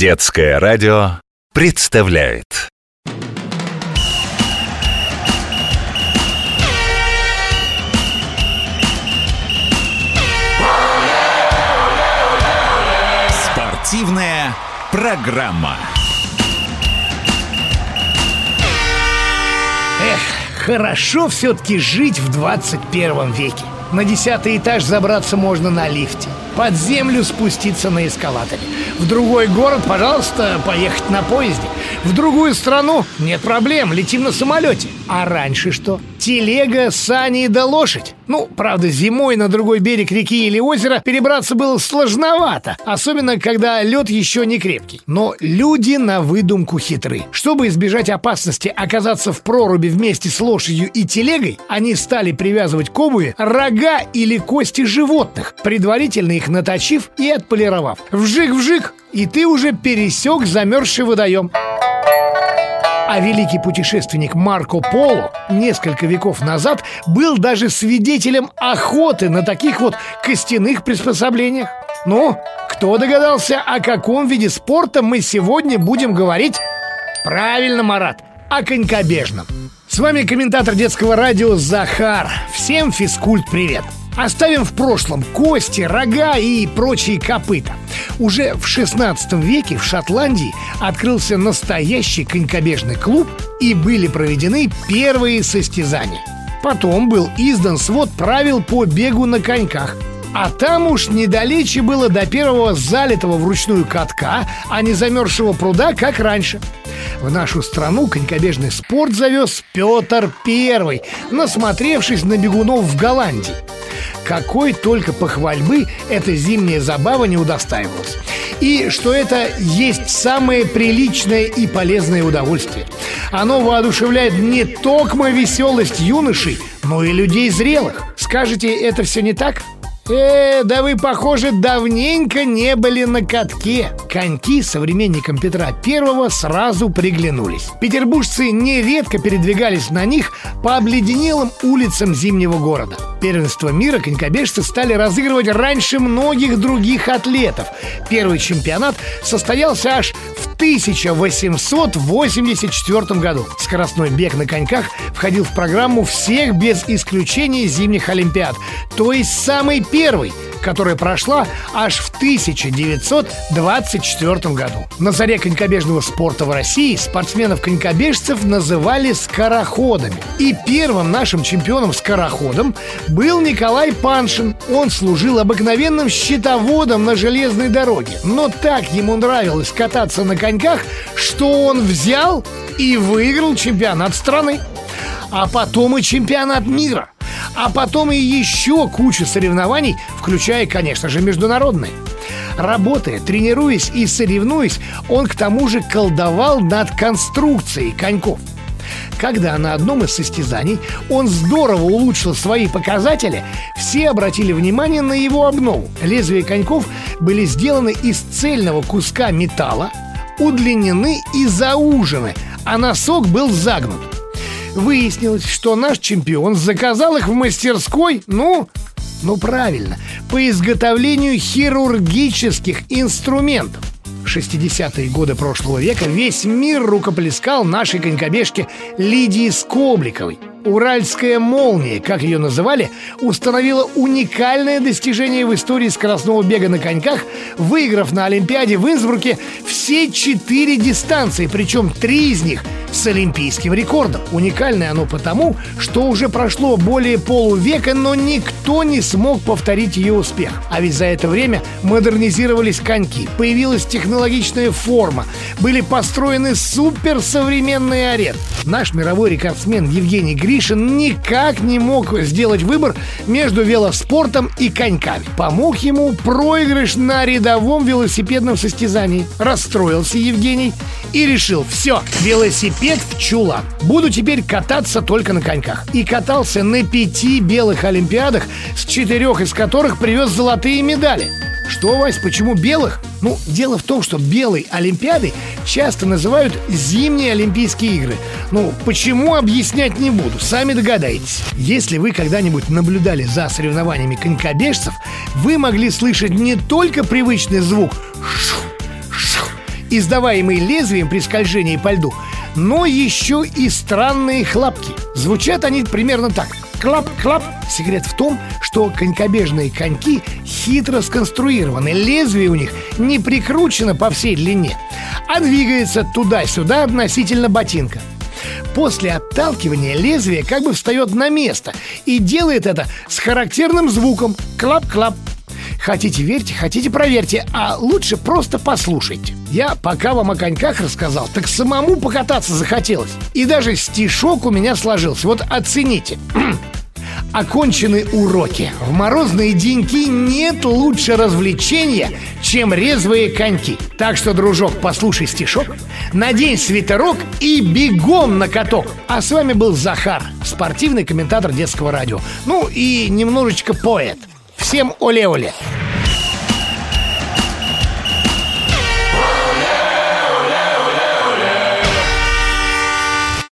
Детское радио представляет Спортивная программа. Эх, хорошо все-таки жить в 21 веке. На десятый этаж забраться можно на лифте. Под землю спуститься на эскалаторе. В другой город, пожалуйста, поехать на поезде. В другую страну нет проблем, летим на самолете. А раньше что? Телега, сани да лошадь. Ну, правда, зимой на другой берег реки или озера перебраться было сложновато, особенно когда лед еще не крепкий. Но люди на выдумку хитры. Чтобы избежать опасности оказаться в проруби вместе с лошадью и телегой, они стали привязывать к обуви рога или кости животных, предварительно их наточив и отполировав. Вжик-вжик, и ты уже пересек замерзший водоем. А великий путешественник Марко Поло несколько веков назад был даже свидетелем охоты на таких вот костяных приспособлениях. Ну, кто догадался, о каком виде спорта мы сегодня будем говорить? Правильно, Марат, о конькобежном. С вами комментатор детского радио Захар. Всем физкульт привет! Оставим в прошлом кости, рога и прочие копыта. Уже в 16 веке в Шотландии открылся настоящий конькобежный клуб и были проведены первые состязания. Потом был издан свод правил по бегу на коньках – а там уж недалече было до первого залитого вручную катка, а не замерзшего пруда, как раньше. В нашу страну конькобежный спорт завез Петр Первый, насмотревшись на бегунов в Голландии. Какой только похвальбы эта зимняя забава не удостаивалась. И что это есть самое приличное и полезное удовольствие. Оно воодушевляет не только веселость юношей, но и людей зрелых. Скажете, это все не так? Э, да вы, похоже, давненько не были на катке. Коньки современникам Петра Первого сразу приглянулись. Петербуржцы нередко передвигались на них по обледенелым улицам зимнего города. Первенство мира конькобежцы стали разыгрывать раньше многих других атлетов. Первый чемпионат состоялся аж 1884 году. Скоростной бег на коньках входил в программу всех без исключения зимних Олимпиад. То есть самый первый – которая прошла аж в 1924 году. На заре конькобежного спорта в России спортсменов-конькобежцев называли скороходами. И первым нашим чемпионом-скороходом был Николай Паншин. Он служил обыкновенным щитоводом на железной дороге. Но так ему нравилось кататься на коньках, что он взял и выиграл чемпионат страны. А потом и чемпионат мира – а потом и еще кучу соревнований, включая, конечно же, международные. Работая, тренируясь и соревнуясь, он к тому же колдовал над конструкцией коньков. Когда на одном из состязаний он здорово улучшил свои показатели, все обратили внимание на его обнову. Лезвия коньков были сделаны из цельного куска металла, удлинены и заужены, а носок был загнут. Выяснилось, что наш чемпион заказал их в мастерской, ну, ну правильно, по изготовлению хирургических инструментов. В 60-е годы прошлого века весь мир рукоплескал нашей конькобежке Лидии Скобликовой – Уральская молния, как ее называли, установила уникальное достижение в истории скоростного бега на коньках, выиграв на Олимпиаде в Инсбруке все четыре дистанции, причем три из них с олимпийским рекордом. Уникальное оно потому, что уже прошло более полувека, но никто не смог повторить ее успех. А ведь за это время модернизировались коньки, появилась технологичная форма, были построены суперсовременные арены. Наш мировой рекордсмен Евгений Гришин никак не мог сделать выбор между велоспортом и коньками. Помог ему проигрыш на рядовом велосипедном состязании. Расстроился Евгений и решил, все, велосипед в чулан. Буду теперь кататься только на коньках. И катался на пяти белых олимпиадах, с четырех из которых привез золотые медали. Что, Вась, почему белых? Ну, дело в том, что белой Олимпиадой часто называют зимние Олимпийские игры. Ну, почему объяснять не буду, сами догадаетесь. Если вы когда-нибудь наблюдали за соревнованиями конькобежцев, вы могли слышать не только привычный звук «шу», издаваемый лезвием при скольжении по льду, но еще и странные хлопки. Звучат они примерно так. Клап-клап. Секрет в том, что конькобежные коньки хитро сконструированы. Лезвие у них не прикручено по всей длине, а двигается туда-сюда относительно ботинка. После отталкивания лезвие как бы встает на место и делает это с характерным звуком клап-клап. Хотите верьте, хотите проверьте, а лучше просто послушайте. Я пока вам о коньках рассказал, так самому покататься захотелось. И даже стишок у меня сложился. Вот оцените. Окончены уроки. В морозные деньки нет лучше развлечения, чем резвые коньки. Так что, дружок, послушай стишок, надень свитерок и бегом на каток. А с вами был Захар, спортивный комментатор детского радио. Ну и немножечко поэт. Всем оле-оле.